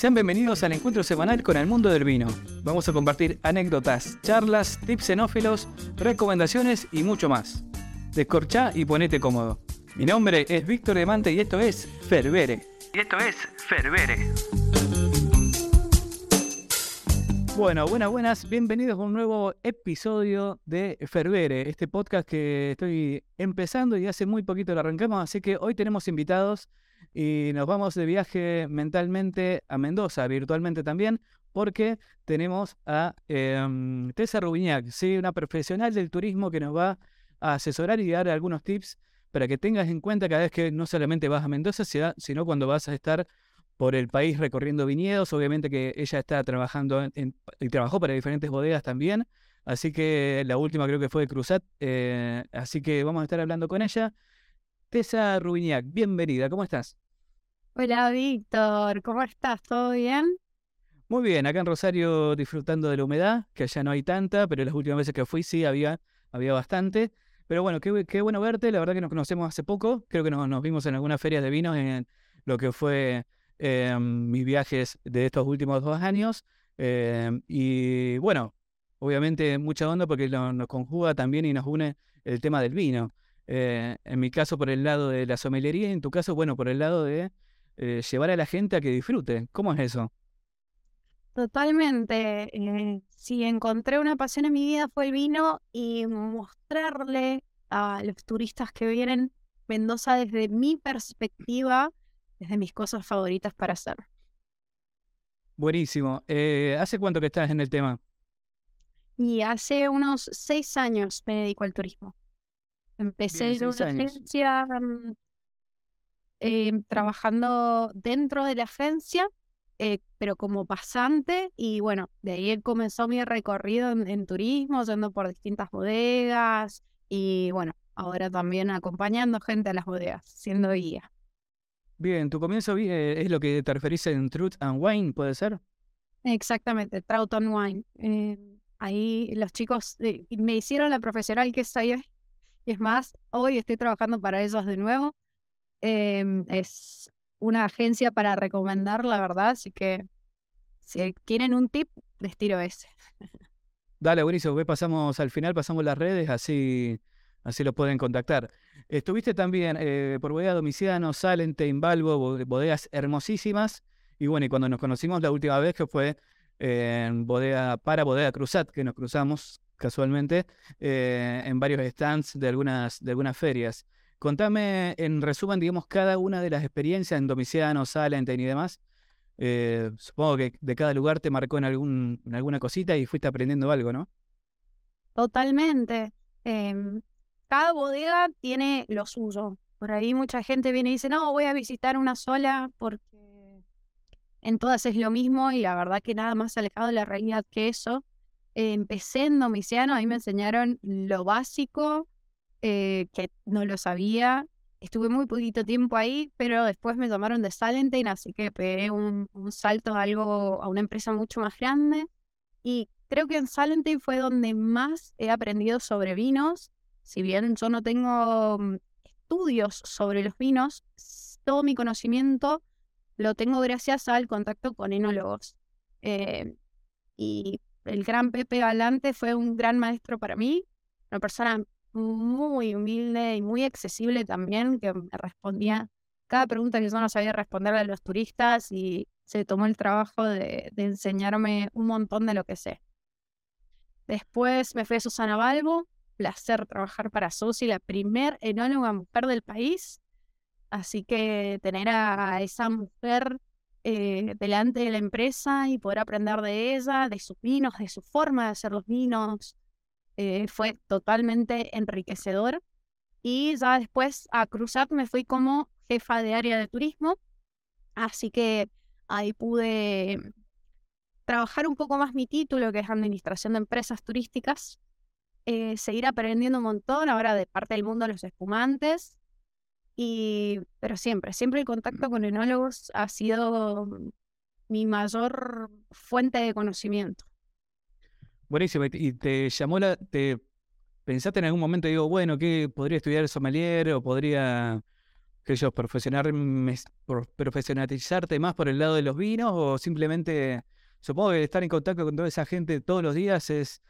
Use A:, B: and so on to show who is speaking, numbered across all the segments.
A: Sean bienvenidos al encuentro semanal con el mundo del vino. Vamos a compartir anécdotas, charlas, tips xenófilos, recomendaciones y mucho más. Descorchá y ponete cómodo. Mi nombre es Víctor Demante y esto es Ferbere. Y esto es Ferbere. Bueno, buenas, buenas. Bienvenidos a un nuevo episodio de Ferbere, este podcast que estoy empezando y hace muy poquito lo arrancamos, así que hoy tenemos invitados y nos vamos de viaje mentalmente a Mendoza, virtualmente también, porque tenemos a eh, Tessa Rubignac, ¿sí? una profesional del turismo que nos va a asesorar y dar algunos tips para que tengas en cuenta cada vez que no solamente vas a Mendoza, sino cuando vas a estar por el país recorriendo viñedos. Obviamente que ella está trabajando y trabajó para diferentes bodegas también. Así que la última creo que fue de Cruzat. Eh, así que vamos a estar hablando con ella. Tessa Rubignac, bienvenida, ¿cómo estás?
B: Hola Víctor, ¿cómo estás? ¿Todo bien?
A: Muy bien, acá en Rosario disfrutando de la humedad, que allá no hay tanta, pero las últimas veces que fui sí había, había bastante. Pero bueno, qué, qué bueno verte, la verdad que nos conocemos hace poco, creo que nos, vimos en algunas ferias de vinos en lo que fue em, mis viajes de estos últimos dos años. Em, y bueno, obviamente mucha onda porque nos conjuga también y nos une el tema del vino. Eh, en mi caso por el lado de la somelería y en tu caso, bueno, por el lado de eh, llevar a la gente a que disfrute. ¿Cómo es eso?
B: Totalmente. Eh, si encontré una pasión en mi vida fue el vino y mostrarle a los turistas que vienen Mendoza desde mi perspectiva, desde mis cosas favoritas para hacer.
A: Buenísimo. ¿Hace cuánto que estás en el tema?
B: Y hace unos seis años me dedico al turismo. Empecé en una agencia mm, em, trabajando dentro de la agencia, eh, pero como pasante, y bueno, de ahí comenzó mi recorrido en, turismo, yendo por distintas bodegas, y bueno, ahora también acompañando gente a las bodegas, siendo guía.
A: Bien, tu comienzo eh, es lo que te referís en Truth and Wine, ¿puede ser?
B: Exactamente, Trout and Wine. Em, ahí los chicos eh, me hicieron la profesional que soy es más, hoy estoy trabajando para ellos de nuevo. Em, es una agencia para recomendar, la verdad, así que si quieren un tip, les tiro ese.
A: Dale, buenísimo. Pasamos al final, pasamos las redes, así, así lo pueden contactar. Estuviste también eh, por Bodega Domiciano, Salente, Invalvo, bodegas hermosísimas. Y bueno, y cuando nos conocimos la última vez, que fue en bodega, para Bodega Cruzat, que nos cruzamos casualmente, eh, en varios stands de algunas, de algunas ferias. Contame en resumen, digamos, cada una de las experiencias en Domiciano, Salenten y demás. Eh, supongo que de cada lugar te marcó en, algún, en alguna cosita y fuiste aprendiendo algo, ¿no?
B: Totalmente. Em, cada bodega tiene lo suyo. Por ahí mucha gente viene y dice, no, voy a visitar una sola porque en todas es lo mismo y la verdad que nada más alejado de la realidad que eso empecé en Domiciano, ahí me enseñaron lo básico, eh, que no lo sabía. Estuve muy poquito tiempo ahí, pero después me tomaron de Salentine, así que pegué un, salto a algo, a una empresa mucho más grande. Y creo que en Salentine fue donde más he aprendido sobre vinos. Si bien yo no tengo mm, estudios sobre los vinos, todo mi conocimiento lo tengo gracias al contacto con enólogos. Eh, y el gran Pepe Galante fue un gran maestro para mí, una persona muy humilde y muy accesible también, que me respondía cada pregunta que yo no sabía responderle a los turistas y se tomó el trabajo de, enseñarme un montón de lo que sé. Después me fui a Susana Balbo, placer trabajar para Susi, la primer enóloga mujer del país. Así que tener a esa mujer eh, delante de la empresa y poder aprender de ella, de sus vinos, de su forma de hacer los vinos. Eh, fue totalmente enriquecedor. Y ya después a Cruzat me fui como jefa de área de turismo. Así que ahí pude trabajar un poco más mi título, que es Administración de Empresas Turísticas. Eh, seguir aprendiendo un montón ahora de parte del mundo de los espumantes y, pero siempre, siempre el contacto con enólogos ha sido mi mayor fuente de conocimiento.
A: Buenísimo. ¿Y te llamó la... Te, ¿Pensaste en algún momento, digo, bueno, que podría estudiar sommelier o podría, que ellos profesionalizarte más por el lado de los vinos o simplemente, supongo que estar en contacto con toda esa gente todos los días es,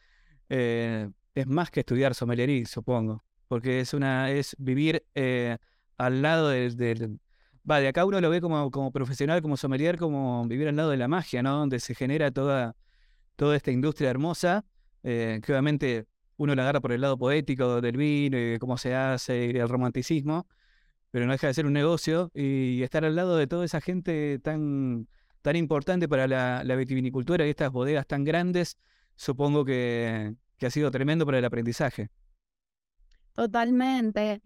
A: eh, es más que estudiar sommelería, supongo, porque es una es vivir eh, al lado del, va, de acá uno lo ve como, como profesional, como sommelier, como vivir al lado de la magia, ¿no? Donde se genera toda, toda esta industria hermosa, eh, que obviamente uno la agarra por el lado poético del vino y de cómo se hace y el romanticismo, pero no deja de ser un negocio y estar al lado de toda esa gente tan, tan importante para la, la vitivinicultura y estas bodegas tan grandes, supongo que, que ha sido tremendo para el aprendizaje.
B: Totalmente.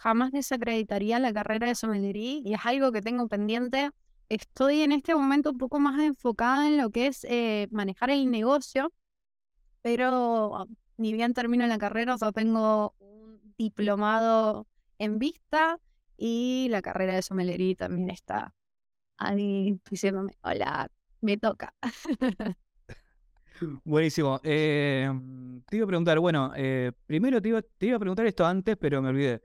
B: Jamás desacreditaría la carrera de sommelier y es algo que tengo pendiente. Estoy en este momento un poco más enfocada en lo que es eh, manejar el negocio, pero ni bien termino la carrera, o tengo un diplomado en vista y la carrera de sommelier también está ahí diciéndome, hola, me toca.
A: Buenísimo. Eh, te iba a preguntar, bueno, eh, primero te iba, a preguntar esto antes, pero me olvidé.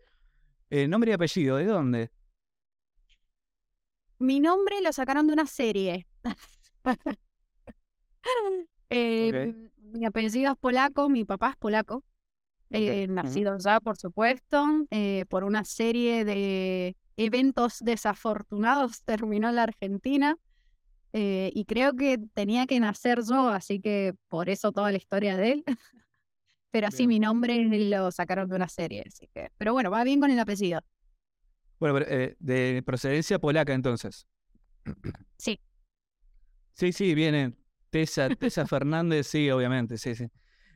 A: El nombre y apellido, ¿de dónde?
B: Mi nombre lo sacaron de una serie. eh, Mi apellido es polaco, mi papá es polaco. Eh, nacido ya, por supuesto, eh, por una serie de eventos desafortunados terminó en la Argentina eh, y creo que tenía que nacer yo, así que por eso toda la historia de él. pero así mi nombre lo sacaron de una serie, así que, pero bueno, va bien con el apellido.
A: Bueno, de procedencia polaca entonces.
B: Sí.
A: Sí, sí, viene Tessa, Tessa Fernández, sí, obviamente, sí, sí.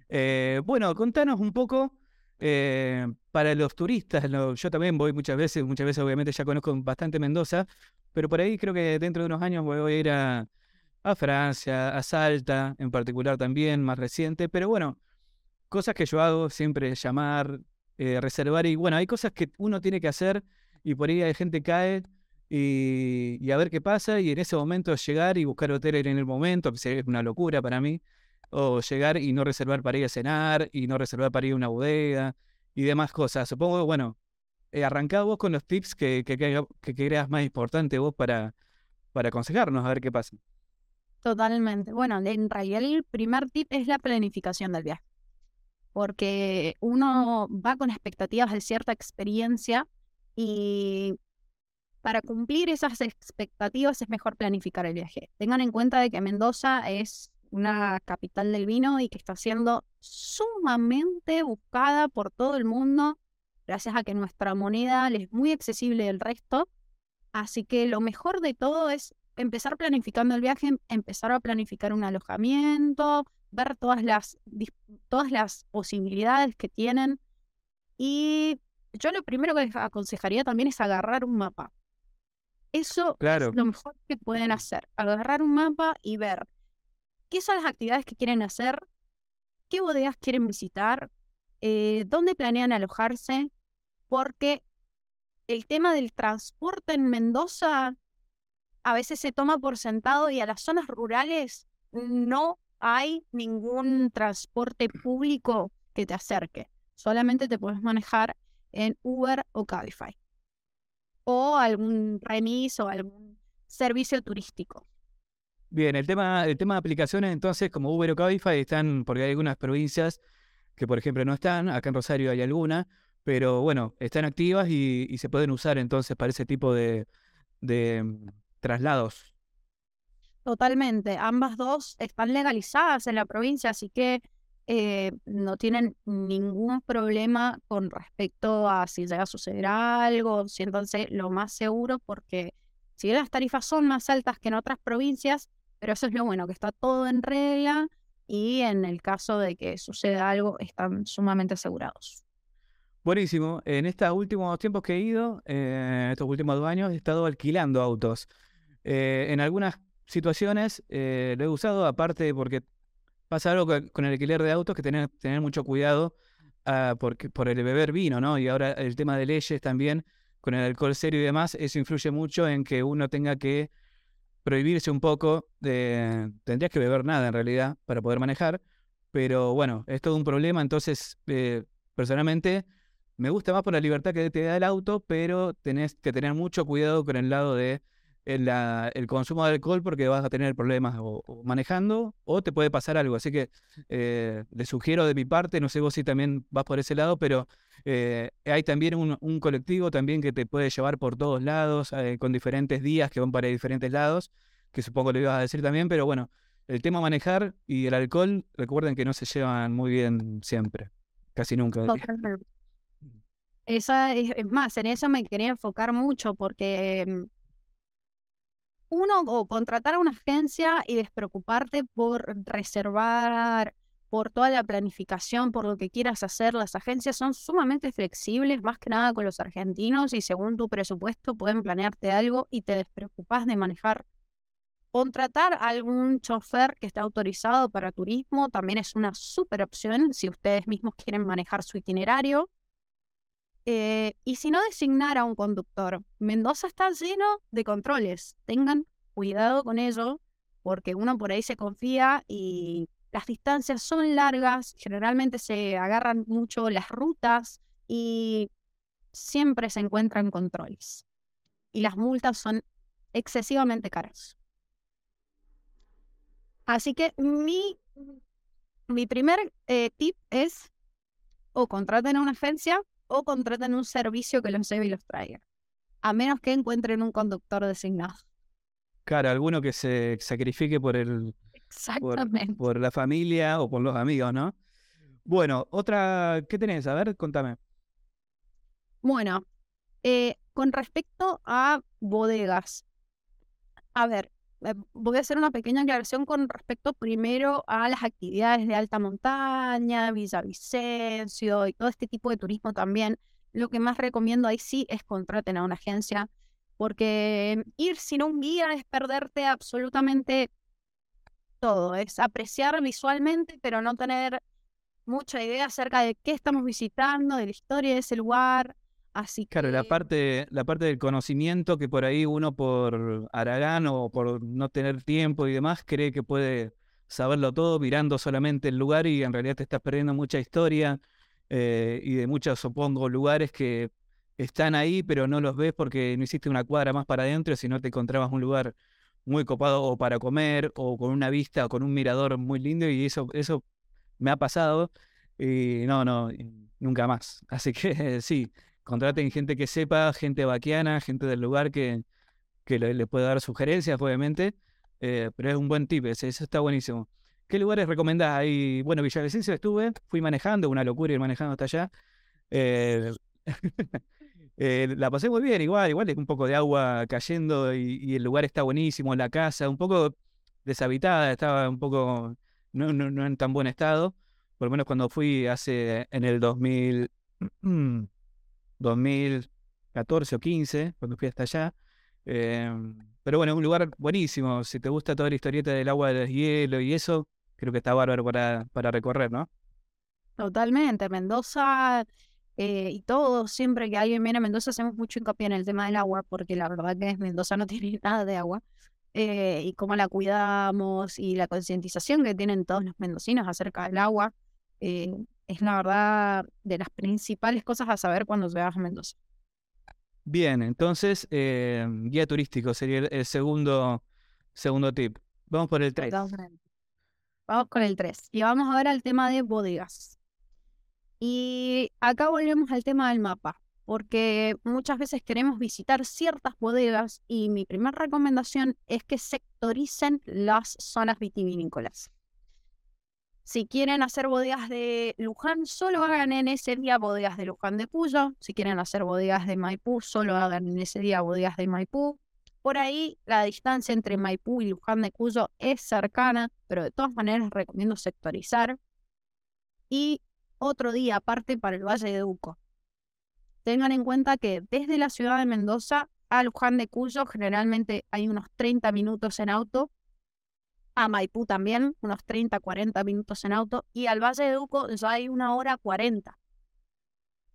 A: Eh, bueno, contanos un poco eh, para los turistas. yo también voy muchas veces, muchas veces obviamente ya conozco bastante Mendoza, pero por ahí creo que dentro de unos años voy a ir a, Francia, a Salta en particular también, más reciente. Pero bueno, cosas que yo hago siempre llamar, eh, reservar y bueno, hay cosas que uno tiene que hacer y por ahí hay gente cae y, a ver qué pasa y en ese momento llegar y buscar hotel en el momento, que es una locura para mí o llegar y no reservar para ir a cenar y no reservar para ir a una bodega y demás cosas. Supongo, bueno, eh, arrancado vos con los tips que, que, que, creas más importante vos para, para aconsejarnos a ver qué pasa.
B: Totalmente. Bueno, en realidad el primer tip es la planificación del viaje, porque uno va con expectativas de cierta experiencia y para cumplir esas expectativas es mejor planificar el viaje. Tengan en cuenta de que Mendoza es una capital del vino y que está siendo sumamente buscada por todo el mundo, gracias a que nuestra moneda es muy accesible del resto. Así que lo mejor de todo es empezar planificando el viaje, empezar a planificar un alojamiento, ver todas las, todas las posibilidades que tienen. Y yo lo primero que les aconsejaría también es agarrar un mapa. Eso es lo mejor que pueden hacer, agarrar un mapa y ver qué son las actividades que quieren hacer, qué bodegas quieren visitar, eh, dónde planean alojarse, porque el tema del transporte en Mendoza a veces se toma por sentado y a las zonas rurales no hay ningún transporte público que te acerque. Solamente te puedes manejar en Uber o Cabify. O algún remis o algún servicio turístico.
A: Bien, el tema, el tema de aplicaciones, entonces, como Uber o Cabify, están, porque hay algunas provincias que, por ejemplo, no están, acá en Rosario hay alguna, pero bueno, están activas y, se pueden usar entonces para ese tipo de, mm, traslados.
B: Totalmente, ambas dos están legalizadas en la provincia, así que eh, no tienen ningún problema con respecto a si llega a suceder algo, si entonces lo más seguro, porque si las tarifas son más altas que en otras provincias, pero eso es lo bueno, que está todo en regla y en el caso de que suceda algo están sumamente asegurados.
A: Buenísimo. En estos últimos tiempos que he ido, eh, estos últimos dos años, he estado alquilando autos. Eh, en algunas situaciones eh, lo he usado, aparte porque pasa algo con el alquiler de autos que tener, tener mucho cuidado ah, por el beber vino, ¿no? Y ahora el tema de leyes también, con el alcohol serio y demás, eso influye mucho en que uno tenga que prohibirse un poco de... Tendrías que beber nada en realidad para poder manejar, pero bueno, es todo un problema, entonces eh, personalmente me gusta más por la libertad que te da el auto, pero tenés que tener mucho cuidado con el lado de el, consumo de alcohol porque vas a tener problemas o, manejando o te puede pasar algo. Así que eh, le sugiero de mi parte, no sé vos si también vas por ese lado, pero eh, hay también un, colectivo también que te puede llevar por todos lados, eh, con diferentes días que van para diferentes lados, que supongo lo ibas a decir también, pero bueno, el tema manejar y el alcohol, recuerden que no se llevan muy bien siempre, casi nunca.
B: Esa es, es más, en eso me quería enfocar mucho porque mm, uno, o contratar a una agencia y despreocuparte por reservar, por toda la planificación, por lo que quieras hacer. Las agencias son sumamente flexibles, más que nada con los argentinos, y según tu presupuesto pueden planearte algo y te despreocupas de manejar. Contratar a algún chofer que esté autorizado para turismo también es una súper opción si ustedes mismos quieren manejar su itinerario. Eh, y si no, designar a un conductor. Mendoza está lleno de controles. Tengan cuidado con ello, porque uno por ahí se confía y las distancias son largas, generalmente se agarran mucho las rutas y siempre se encuentran controles. Y las multas son excesivamente caras. Así que mi, mi primer eh, tip es o contraten a una agencia o contraten un servicio que los lleve y los traiga. A menos que encuentren un conductor designado.
A: Claro, alguno que se sacrifique por el
B: Exactamente.
A: Por, la familia o por los amigos, ¿no? Bueno, otra, ¿qué tenés? A ver, contame.
B: Bueno, eh, con respecto a bodegas, a ver, voy a hacer una pequeña aclaración con respecto primero a las actividades de alta montaña, Villavicencio y todo este tipo de turismo también. Lo que más recomiendo ahí sí es contraten a una agencia, porque ir sin un guía es perderte absolutamente todo, es apreciar visualmente, pero no tener mucha idea acerca de qué estamos visitando, de la historia de ese lugar. Así
A: claro, la parte, la parte del conocimiento que por ahí uno por Aragán o por no tener tiempo y demás cree que puede saberlo todo mirando solamente el lugar y en realidad te estás perdiendo mucha historia eh, y de muchos, supongo, lugares que están ahí pero no los ves porque no hiciste una cuadra más para adentro, si no te encontrabas un lugar muy copado o para comer o con una vista o con un mirador muy lindo y eso, eso me ha pasado y no, no, nunca más. Así que sí, contraten gente que sepa, gente vaquiana, gente del lugar que, que le, pueda dar sugerencias, obviamente, eh, pero es un buen tip, eso está buenísimo. ¿Qué lugares recomendás ahí? Bueno, Villavicencio estuve, fui manejando, una locura ir manejando hasta allá. Eh, Eh, la pasé muy bien, igual, igual es un poco de agua cayendo y, el lugar está buenísimo, la casa, un poco deshabitada, estaba un poco, no, no, en tan buen estado, por lo menos cuando fui hace, en el 2000, 2014 o 15, cuando fui hasta allá. Em, pero bueno, un lugar buenísimo, si te gusta toda la historieta del agua del hielo y eso, creo que está bárbaro para, para recorrer, ¿no?
B: Totalmente, Mendoza eh, y todo, siempre que alguien viene a Mendoza hacemos mucho hincapié en el tema del agua, porque la verdad que Mendoza no tiene nada de agua. Eh, y cómo la cuidamos y la concientización que tienen todos los mendocinos acerca del agua, eh, es la verdad de las principales cosas a saber cuando llegas a Mendoza.
A: Bien, entonces, guía turístico sería el, segundo, segundo tip. Vamos por el 3.
B: Vamos con el 3. Y vamos a ver al tema de bodegas. Y acá volvemos al tema del mapa, porque muchas veces queremos visitar ciertas bodegas y mi primera recomendación es que sectoricen las zonas vitivinícolas. Si quieren hacer bodegas de Luján, solo hagan en ese día bodegas de Luján de Cuyo. Si quieren hacer bodegas de Maipú, solo hagan en ese día bodegas de Maipú. Por ahí la distancia entre Maipú y Luján de Cuyo es cercana, pero de todas maneras recomiendo sectorizar. Y otro día aparte para el Valle de Uco. Tengan en cuenta que desde la ciudad de Mendoza a Luján de Cuyo generalmente hay unos 30 minutos en auto, a Maipú también unos 30, 40 minutos en auto y al Valle de Uco ya hay una hora 40.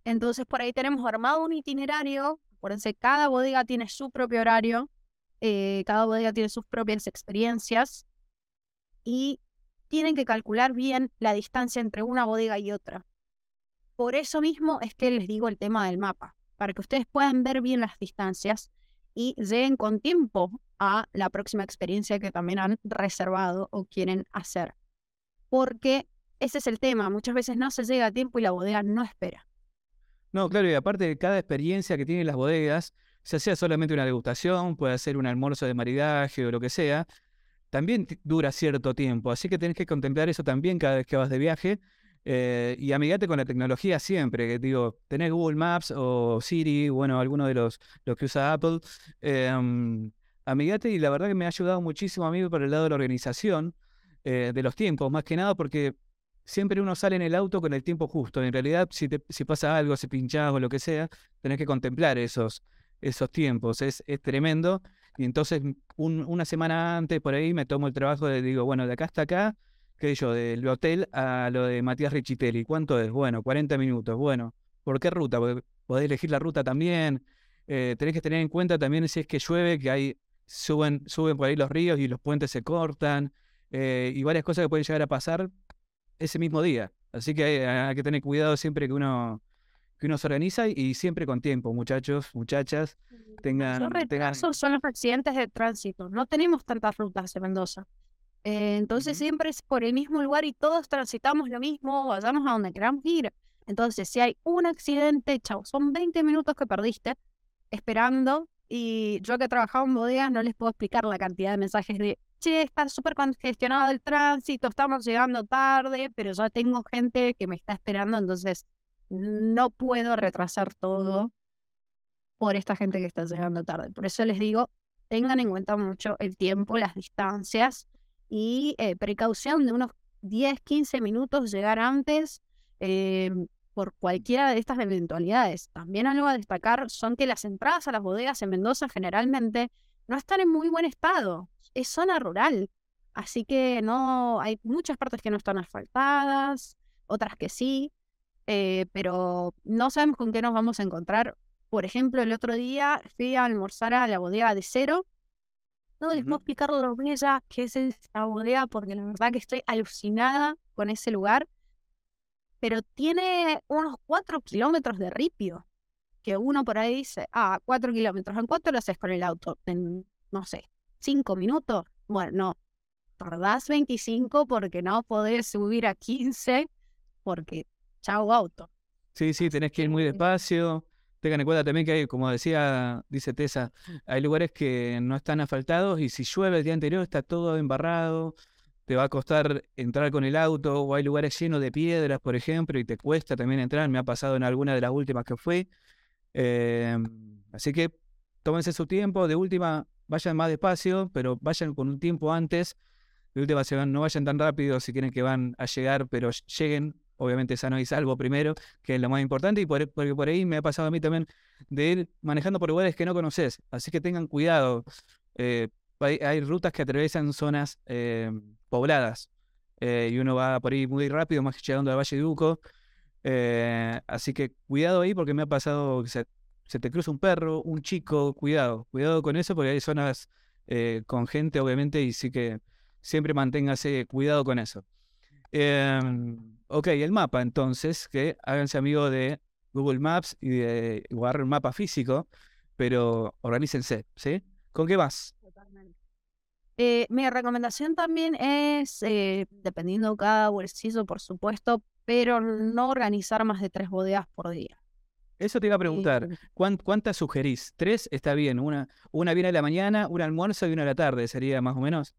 B: Entonces por ahí tenemos armado un itinerario, acuérdense, cada bodega tiene su propio horario, eh, cada bodega tiene sus propias experiencias y tienen que calcular bien la distancia entre una bodega y otra. por eso mismo es que les digo el tema del mapa, para que ustedes puedan ver bien las distancias y lleguen con tiempo a la próxima experiencia que también han reservado o quieren hacer. Porque ese es el tema, muchas veces no se llega a tiempo y la bodega no espera.
A: No, claro, y aparte de cada experiencia que tienen las bodegas, ya sea solamente una degustación, puede ser un almuerzo de maridaje o lo que sea, también dura cierto tiempo. Así que tenés que contemplar eso también cada vez que vas de viaje. Eh, y amigate con la tecnología siempre. Digo, tenés Google Maps o Siri, bueno, alguno de los, los que usa Apple. Eh, amigate y la verdad que me ha ayudado muchísimo a mí por el lado de la organización eh, de los tiempos, más que nada porque siempre uno sale en el auto con el tiempo justo. En realidad, si, te, si pasa algo, si pinchás o lo que sea, tenés que contemplar esos, esos tiempos. Es, es tremendo. Y entonces, una semana antes, por ahí, me tomo el trabajo de, digo, bueno, de acá hasta acá, qué sé yo, del hotel a lo de Matías Richitelli. ¿Cuánto es? Bueno, 40 minutos. Bueno, ¿por qué ruta? Porque podés elegir la ruta también. Eh, tenés que tener en cuenta también si es que llueve, que hay suben, suben por ahí los ríos y los puentes se cortan. Eh, y varias cosas que pueden llegar a pasar ese mismo día. Así que hay, que tener cuidado siempre que uno, que uno se organiza y, siempre con tiempo, muchachos, muchachas. Tengan, tengan...
B: son los accidentes de tránsito. No tenemos tantas rutas en Mendoza. Eh, entonces siempre es por el mismo lugar y todos transitamos lo mismo, vayamos a donde queramos ir. Entonces, si hay un accidente, chao, son 20 minutos que perdiste esperando. Y yo que he trabajado en bodegas no les puedo explicar la cantidad de mensajes de che, está súper congestionado el tránsito, estamos llegando tarde, pero ya tengo gente que me está esperando, entonces no puedo retrasar todo por esta gente que está llegando tarde. Por eso les digo, tengan en cuenta mucho el tiempo, las distancias y eh, precaución de unos 10, 15 minutos llegar antes eh, por cualquiera de estas eventualidades. También algo a destacar son que las entradas a las bodegas en Mendoza generalmente no están en muy buen estado es zona rural. Así que no, hay muchas partes que no están asfaltadas, otras que sí, eh, pero no sabemos con qué nos vamos a encontrar. Por ejemplo, el otro día fui a almorzar a la bodega de cero. No les puedo explicar lo bella que es esa bodega porque la verdad que estoy alucinada con ese lugar. Pero tiene unos cuatro kilómetros de ripio. Que uno por ahí dice, ah, cuatro kilómetros. ¿En cuánto lo haces con el auto? En, no sé, cinco minutos. Bueno, no, tardás 25 porque no podés subir a 15 porque chao auto.
A: Sí, sí, tenés que ir muy despacio. Tengan en cuenta también que hay, como decía, dice Tessa, hay lugares que no están asfaltados y si llueve el día anterior está todo embarrado, te va a costar entrar con el auto o hay lugares llenos de piedras, por ejemplo, y te cuesta también entrar. Me ha pasado en alguna de las últimas que fui. Em, así que tómense su tiempo. De última, vayan más despacio, pero vayan con un tiempo antes. De última, no vayan tan rápido si quieren que van a llegar, pero lleguen, obviamente sano y salvo primero, que es lo más importante, y porque por ahí me ha pasado a mí también de ir manejando por lugares que no conoces, así que tengan cuidado. Eh, hay, rutas que atraviesan zonas eh, pobladas, eh, y uno va por ahí muy rápido, más llegando al Valle de Uco, así que cuidado ahí porque me ha pasado que se te cruza un perro, un chico, cuidado, cuidado con eso porque hay zonas eh, con gente obviamente y sí que siempre manténgase cuidado con eso. Em, ok, el mapa entonces, que háganse amigo de Google Maps y de guardar un mapa físico, pero organícense, ¿sí? ¿Con qué vas?
B: Eh, mi recomendación también es, eh, dependiendo cada bolsillo, por supuesto, pero no organizar más de tres bodegas por día.
A: Eso te iba a preguntar, ¿cuántas sugerís? ¿Tres? Está bien, una, una viene a la mañana, un almuerzo y una a la tarde, sería más o menos.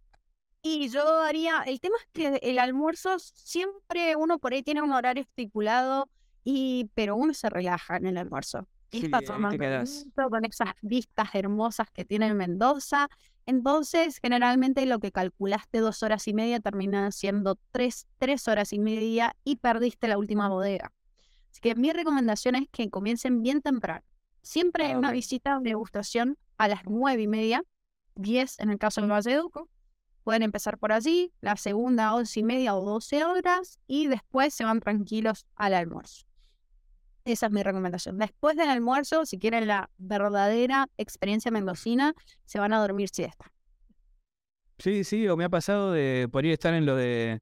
B: Y yo haría, el tema es que el almuerzo siempre uno por ahí tiene un horario estipulado, y, pero uno se relaja en el almuerzo. Y está tomando con esas vistas hermosas que tiene Mendoza. Entonces, generalmente lo que calculaste dos horas y media termina siendo tres, tres horas y media y perdiste la última bodega. Así que mi recomendación es que comiencen bien temprano. Siempre hay ah, una visita de degustación a las nueve y media, diez en el caso del Valle Duco. Pueden empezar por allí, la segunda once y media o doce horas y después se van tranquilos al almuerzo. Esa es mi recomendación. Después del almuerzo, si quieren la verdadera experiencia mendocina, se van a dormir siesta.
A: Sí, sí, o me ha pasado de por ir estar en lo de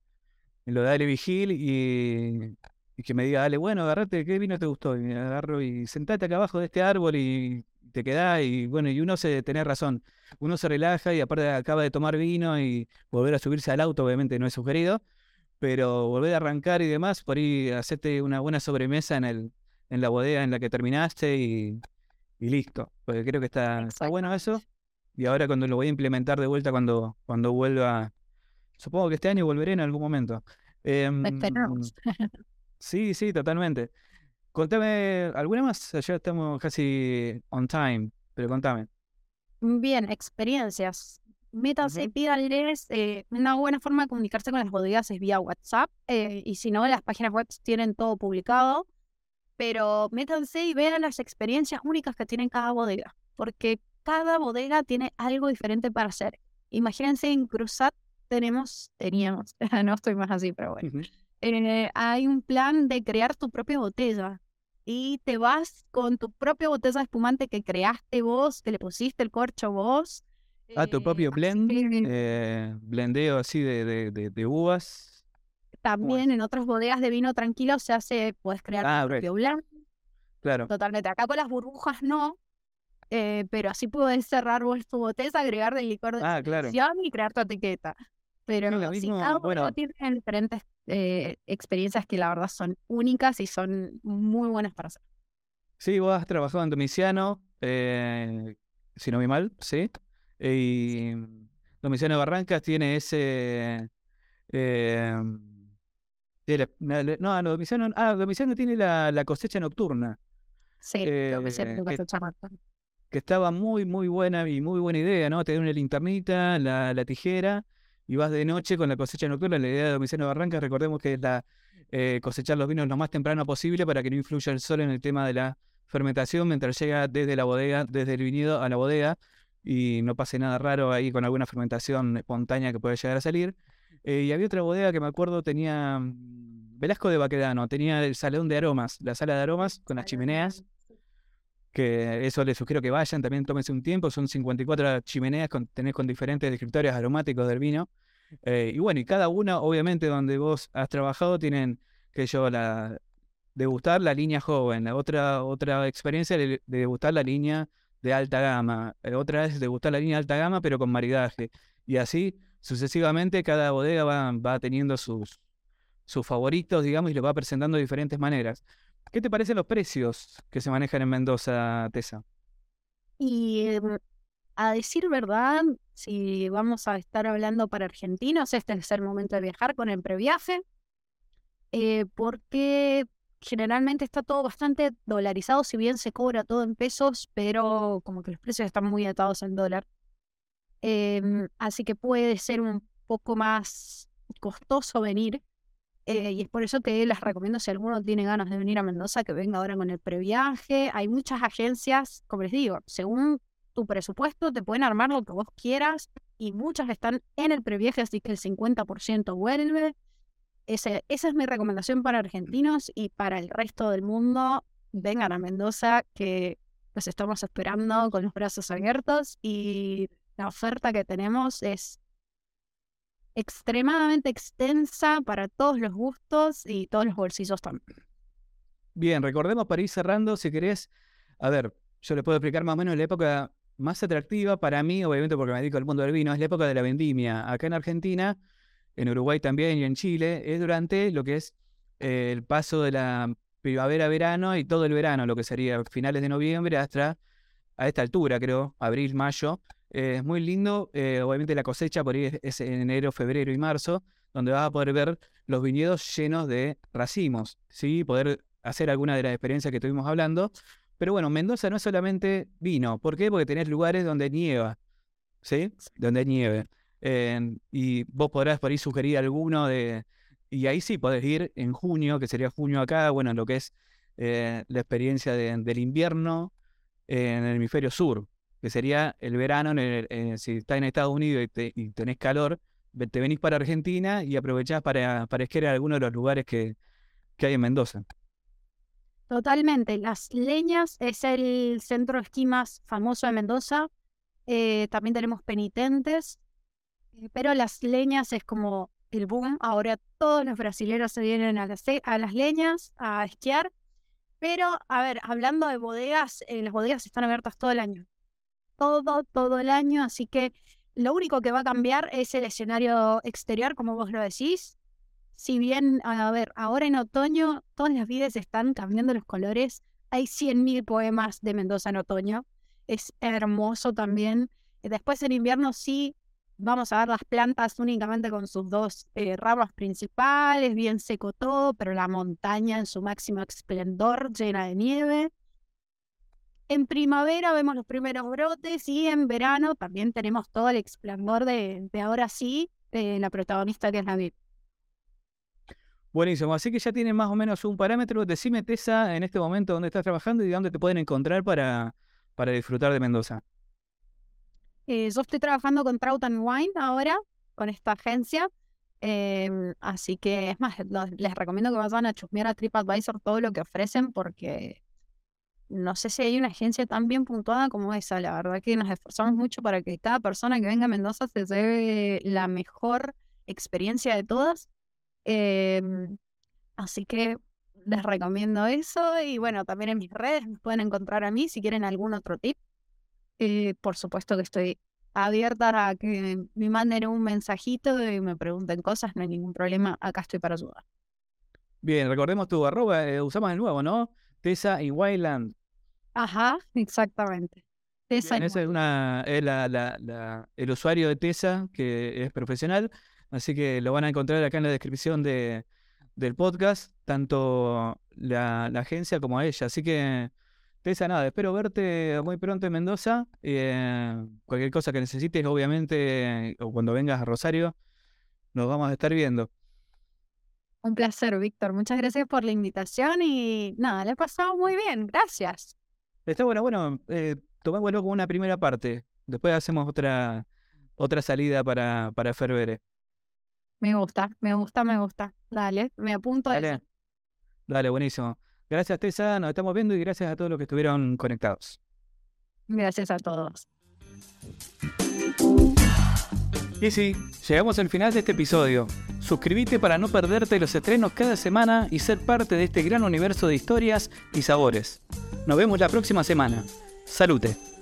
A: en lo de Vigil y que me diga, dale, bueno, agarrate, ¿qué vino te gustó? Y me agarro y sentate acá abajo de este árbol y te quedás y bueno, y uno se tiene razón, uno se relaja y aparte acaba de tomar vino y volver a subirse al auto, obviamente no es sugerido, pero volver a arrancar y demás, por ahí hacerte una buena sobremesa en el, en la bodega en la que terminaste y, y listo. Porque creo que está, está bueno eso. Y ahora cuando lo voy a implementar de vuelta cuando, cuando vuelva, supongo que este año volveré en algún momento. Em, sí, sí, totalmente. Contame, ¿alguna más? Ya estamos casi on time, pero contame.
B: Bien, experiencias. Métanse y pídanles. Eh, una buena forma de comunicarse con las bodegas es vía WhatsApp. Eh, y si no, las páginas web tienen todo publicado. Pero métanse y vean las experiencias únicas que tienen cada bodega. Porque cada bodega tiene algo diferente para hacer. Imagínense, en Cruzat tenemos, teníamos, no estoy más así, pero bueno. Eh, hay un plan de crear tu propia botella y te vas con tu propia botella de espumante que creaste vos, que le pusiste el corcho vos.
A: Ah, tu propio eh, blend, eh, blendeo así de, de, de, uvas.
B: También en otras bodegas de vino tranquilo se hace, puedes crear ah, tu propio blend.
A: Claro.
B: Totalmente. Acá con las burbujas no, eh, pero así puedes cerrar vos tu botella, agregar del licor de
A: ah, claro.
B: y crear tu etiqueta. Pero mismo, cada uno tiene diferentes eh, experiencias que la verdad son únicas y son muy buenas para hacer.
A: Sí, vos has trabajado en Domiciano, eh, si no vi mal, sí. Y Domiciano Barrancas tiene ese... Eh, no, Domiciano, ah, Domiciano tiene la, la cosecha nocturna.
B: Sí, sé, cosecha nocturna
A: que estaba muy, muy buena y muy buena idea, ¿no? Tener una linternita, la, la tijera, y vas de noche con la cosecha nocturna. La idea de Domiciano Barranca, recordemos que es la, eh, cosechar los vinos lo más temprano posible para que no influya el sol en el tema de la fermentación mientras llega desde la bodega, desde el viñedo a la bodega, y no pase nada raro ahí con alguna fermentación espontánea que puede llegar a salir. Eh, y había otra bodega que me acuerdo tenía mm, Velasco de Baquedano, tenía el salón de aromas, la sala de aromas con las chimeneas que eso les sugiero que vayan, también tómense un tiempo, son 54 chimeneas, con, tenés con diferentes descriptores aromáticos del vino. Eh, y bueno, y cada una, obviamente, donde vos has trabajado, tienen que yo la degustar la línea joven, la otra, otra experiencia de, degustar la línea de alta gama, eh, otra es degustar la línea de alta gama, pero con maridaje. Y así sucesivamente cada bodega va, teniendo sus, favoritos, digamos, y lo va presentando de diferentes maneras. ¿Qué te parecen los precios que se manejan en Mendoza, Tessa?
B: Y em, a decir verdad, si vamos a estar hablando para argentinos, este es el momento de viajar con el previaje, eh, porque generalmente está todo bastante dolarizado, si bien se cobra todo en pesos, pero como que los precios están muy atados al dólar. Em, así que puede ser un poco más costoso venir. Eh, y es por eso que les recomiendo, si alguno tiene ganas de venir a Mendoza, que venga ahora con el previaje. Hay muchas agencias, como les digo, según tu presupuesto, te pueden armar lo que vos quieras y muchas están en el previaje, así que el 50% vuelve. Ese, esa es mi recomendación para argentinos y para el resto del mundo. Vengan a Mendoza, que los estamos esperando con los brazos abiertos y la oferta que tenemos es extremadamente extensa para todos los gustos y todos los bolsillos también.
A: Bien, recordemos para ir cerrando, si querés, a ver, yo le puedo explicar más o menos la época más atractiva para mí, obviamente porque me dedico al mundo del vino, es la época de la vendimia. Acá en Argentina, en Uruguay también y en Chile, es durante lo que es eh, el paso de la primavera-verano y todo el verano, lo que sería finales de noviembre hasta a esta altura, creo, abril, mayo, eh, es muy lindo, eh, obviamente la cosecha por ahí es, en enero, febrero y marzo, donde vas a poder ver los viñedos llenos de racimos, ¿sí? Poder hacer alguna de las experiencias que estuvimos hablando. Pero bueno, Mendoza no es solamente vino. ¿Por qué? Porque tenés lugares donde nieva, ¿sí? Donde nieve. y vos podrás por ahí sugerir alguno de... Y ahí sí podés ir en junio, que sería junio acá, bueno, en lo que es eh, la experiencia del invierno en el hemisferio sur que sería el verano, en si estás en Estados Unidos y, tenés calor, te venís para Argentina y aprovechás para, esquiar a algunos de los lugares que, hay en Mendoza.
B: Totalmente. Las Leñas es el centro de esquí más famoso de Mendoza. Eh, también tenemos penitentes, eh, pero Las Leñas es como el boom. Ahora todos los brasileños se vienen a las, a las leñas a esquiar. Pero, a ver, hablando de bodegas, eh, las bodegas están abiertas todo el año. Todo, todo el año. Así que lo único que va a cambiar es el escenario exterior, como vos lo decís. Si bien, a ver, ahora en otoño todas las vides están cambiando los colores. Hay 100.000 poemas de Mendoza en otoño. Es hermoso también. Después en invierno sí vamos a ver las plantas únicamente con sus dos eh, ramas principales, bien seco todo, pero la montaña en su máximo esplendor, llena de nieve. En primavera vemos los primeros brotes y en verano también tenemos todo el esplendor de, ahora sí, de la protagonista que es la
A: Buenísimo, así que ya tienen más o menos un parámetro. Decime, Tessa, en este momento dónde estás trabajando y dónde te pueden encontrar para, para disfrutar de Mendoza.
B: Eh, yo estoy trabajando con Trout and Wine ahora, con esta agencia. Em, así que es más, les recomiendo que vayan a chusmear a TripAdvisor todo lo que ofrecen porque no sé si hay una agencia tan bien puntuada como esa. La verdad que nos esforzamos mucho para que cada persona que venga a Mendoza se lleve la mejor experiencia de todas. Em, así que les recomiendo eso y bueno, también en mis redes me pueden encontrar a mí si quieren algún otro tip. Eh, por supuesto que estoy abierta a que me manden un mensajito y me pregunten cosas, no hay ningún problema, acá estoy para ayudar.
A: Bien, recordemos tu arroba, eh, usamos el nuevo, ¿no? Tessa y Wildland.
B: Ajá, exactamente.
A: Tessa ese es, una, es la, la, el usuario de Tessa, que es profesional, así que lo van a encontrar acá en la descripción de, del podcast, tanto la, la agencia como a ella. Así que Tessa, nada, espero verte muy pronto en Mendoza. Eh, cualquier cosa que necesites, obviamente, o cuando vengas a Rosario, nos vamos a estar viendo.
B: Un placer, Víctor. Muchas gracias por la invitación y nada, le he pasado muy bien. Gracias.
A: Está bueno, bueno, eh, tomémoslo como una primera parte. Después hacemos otra, otra salida para, para Ferbere.
B: Me gusta, me gusta, me gusta. Dale, me apunto a
A: Dale. Dale, buenísimo. Gracias, Tessa. Nos estamos viendo y gracias a todos los que estuvieron conectados.
B: Gracias a todos.
A: Y sí, llegamos al final de este episodio. Suscríbete para no perderte los estrenos cada semana y ser parte de este gran universo de historias y sabores. Nos vemos la próxima semana. Salute.